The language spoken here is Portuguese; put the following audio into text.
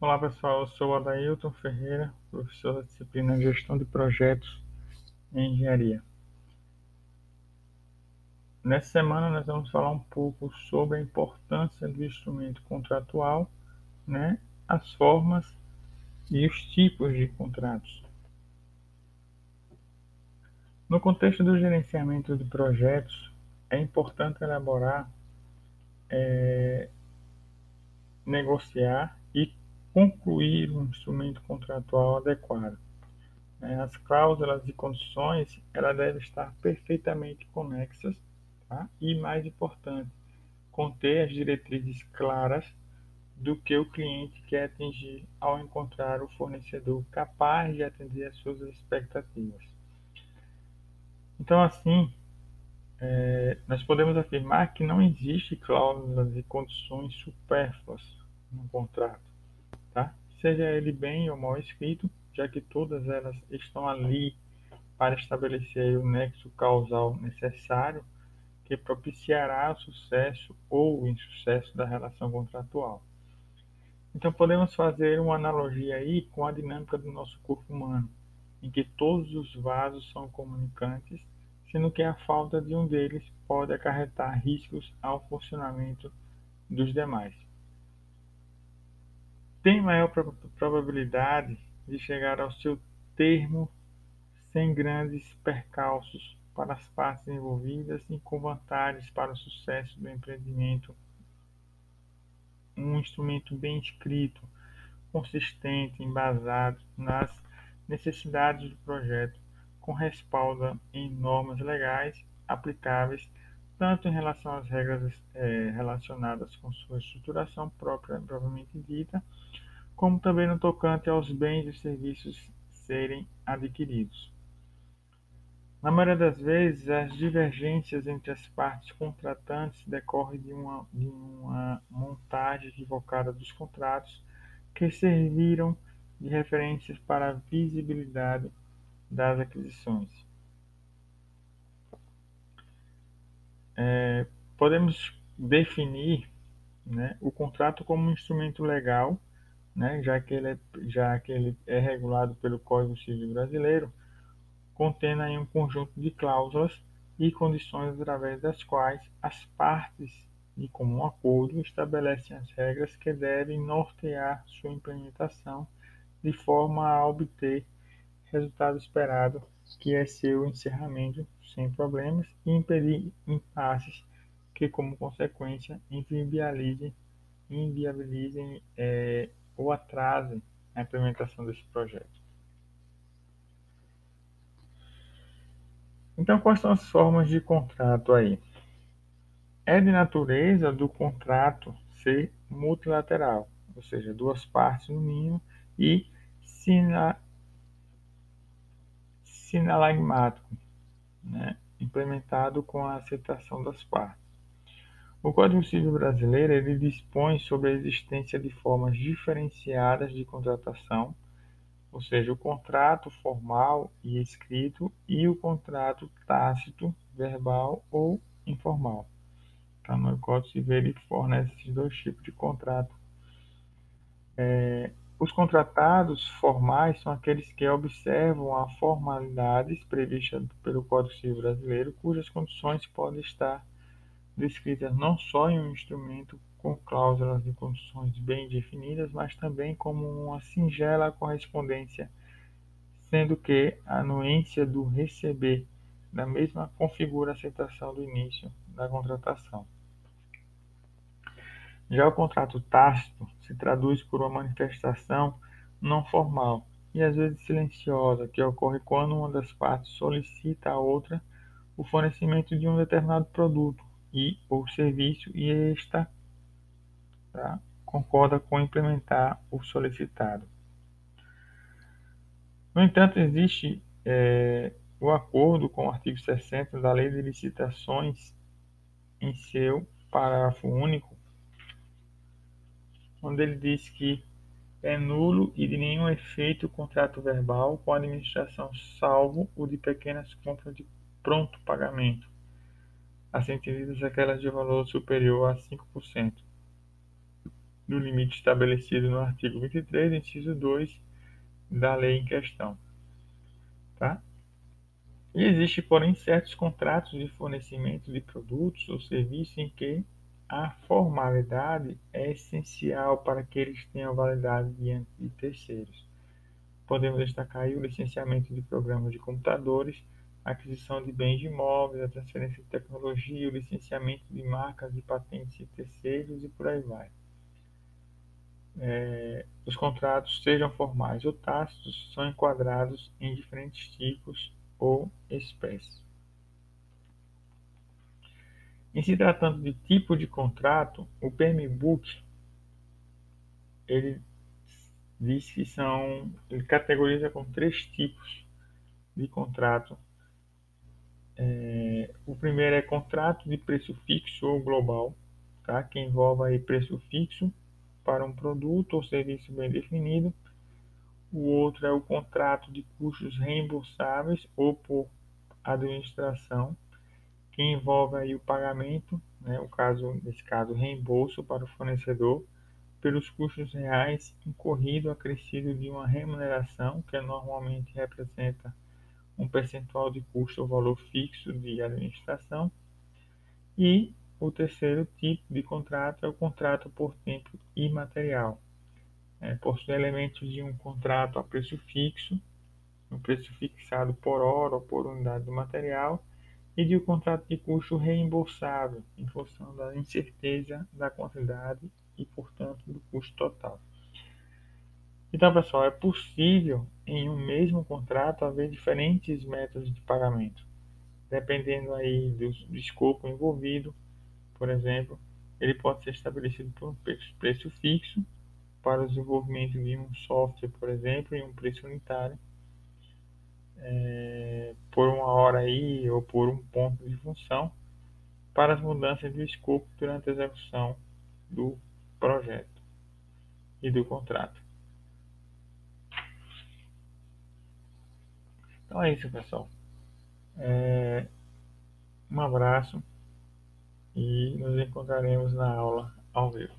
Olá pessoal, eu sou Adailton Ferreira, professor da disciplina Gestão de Projetos em Engenharia. Nessa semana nós vamos falar um pouco sobre a importância do instrumento contratual, né, as formas e os tipos de contratos. No contexto do gerenciamento de projetos, é importante elaborar, é, negociar e concluir um instrumento contratual adequado. É, as cláusulas e condições ela devem estar perfeitamente conexas tá? e, mais importante, conter as diretrizes claras do que o cliente quer atingir ao encontrar o fornecedor capaz de atender às suas expectativas. Então, assim, é, nós podemos afirmar que não existe cláusulas e condições supérfluas no contrato, tá? seja ele bem ou mal escrito, já que todas elas estão ali para estabelecer o nexo causal necessário que propiciará o sucesso ou o insucesso da relação contratual. Então podemos fazer uma analogia aí com a dinâmica do nosso corpo humano, em que todos os vasos são comunicantes sendo que a falta de um deles pode acarretar riscos ao funcionamento dos demais. Tem maior probabilidade de chegar ao seu termo sem grandes percalços para as partes envolvidas e com vantagens para o sucesso do empreendimento. Um instrumento bem escrito, consistente, embasado nas necessidades do projeto com respaldo em normas legais aplicáveis tanto em relação às regras é, relacionadas com sua estruturação própria, propriamente dita, como também no tocante aos bens e serviços serem adquiridos. Na maioria das vezes, as divergências entre as partes contratantes decorrem de uma, de uma montagem equivocada dos contratos que serviram de referências para a visibilidade das aquisições. É, podemos definir né, o contrato como um instrumento legal, né, já, que ele é, já que ele é regulado pelo Código Civil Brasileiro, contendo aí um conjunto de cláusulas e condições através das quais as partes de comum acordo estabelecem as regras que devem nortear sua implementação de forma a obter resultado esperado, que é seu encerramento sem problemas e impedir impasses que, como consequência, inviabilizem, inviabilizem é, ou atrasem a implementação desse projeto. Então, quais são as formas de contrato aí? É de natureza do contrato ser multilateral, ou seja, duas partes no mínimo, e sinalagmático, né, implementado com a aceitação das partes. O Código Civil Brasileiro ele dispõe sobre a existência de formas diferenciadas de contratação, ou seja, o contrato formal e escrito e o contrato tácito, verbal ou informal. Então, no Código Civil ele fornece esses dois tipos de contrato. É, os contratados formais são aqueles que observam as formalidades previstas pelo Código Civil Brasileiro, cujas condições podem estar descritas não só em um instrumento com cláusulas e condições bem definidas, mas também como uma singela correspondência, sendo que a anuência do receber da mesma configura a aceitação do início da contratação. Já o contrato tácito se traduz por uma manifestação não formal e às vezes silenciosa, que ocorre quando uma das partes solicita à outra o fornecimento de um determinado produto e ou serviço e esta tá, concorda com implementar o solicitado. No entanto, existe é, o acordo com o artigo 60 da Lei de Licitações em seu parágrafo único, onde ele diz que é nulo e de nenhum efeito o contrato verbal com a administração, salvo o de pequenas compras de pronto pagamento, assim entendidas aquelas de valor superior a 5%. do limite estabelecido no artigo 23, inciso 2 da lei em questão. Tá? E existe, porém, certos contratos de fornecimento de produtos ou serviços em que a formalidade é essencial para que eles tenham validade diante de terceiros. Podemos destacar aí o licenciamento de programas de computadores, a aquisição de bens imóveis, a transferência de tecnologia, o licenciamento de marcas e patentes de terceiros e por aí vai. É, os contratos, sejam formais ou tácitos, são enquadrados em diferentes tipos ou espécies. Em se tratando de tipo de contrato, o PMBOK ele diz que são, ele categoriza com três tipos de contrato. É, o primeiro é contrato de preço fixo ou global, tá? que envolve aí preço fixo para um produto ou serviço bem definido. O outro é o contrato de custos reembolsáveis ou por administração, que envolve aí o pagamento, né, o caso, nesse caso, reembolso para o fornecedor pelos custos reais incorrido acrescido de uma remuneração que normalmente representa um percentual de custo ou valor fixo de administração. E o terceiro tipo de contrato é o contrato por tempo imaterial. É, possui elementos de um contrato a preço fixo, um preço fixado por hora ou por unidade do material, e de um contrato de custo reembolsável, em função da incerteza da quantidade e, portanto, do custo total. Então, pessoal, é possível em um mesmo contrato haver diferentes métodos de pagamento, dependendo aí do, do escopo envolvido. Por exemplo, ele pode ser estabelecido por um preço fixo para o desenvolvimento de um software, por exemplo, em um preço unitário, é, por uma hora aí ou por um ponto de função, para as mudanças de escopo durante a execução do projeto e do contrato. Então é isso, pessoal. É, um abraço e nos encontraremos na aula ao vivo.